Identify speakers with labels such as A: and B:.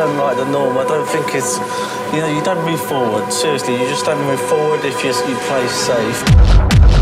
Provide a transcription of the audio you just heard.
A: don't like the norm. I don't think it's, you know, you don't move forward. Seriously, you just don't move forward if you, you play safe.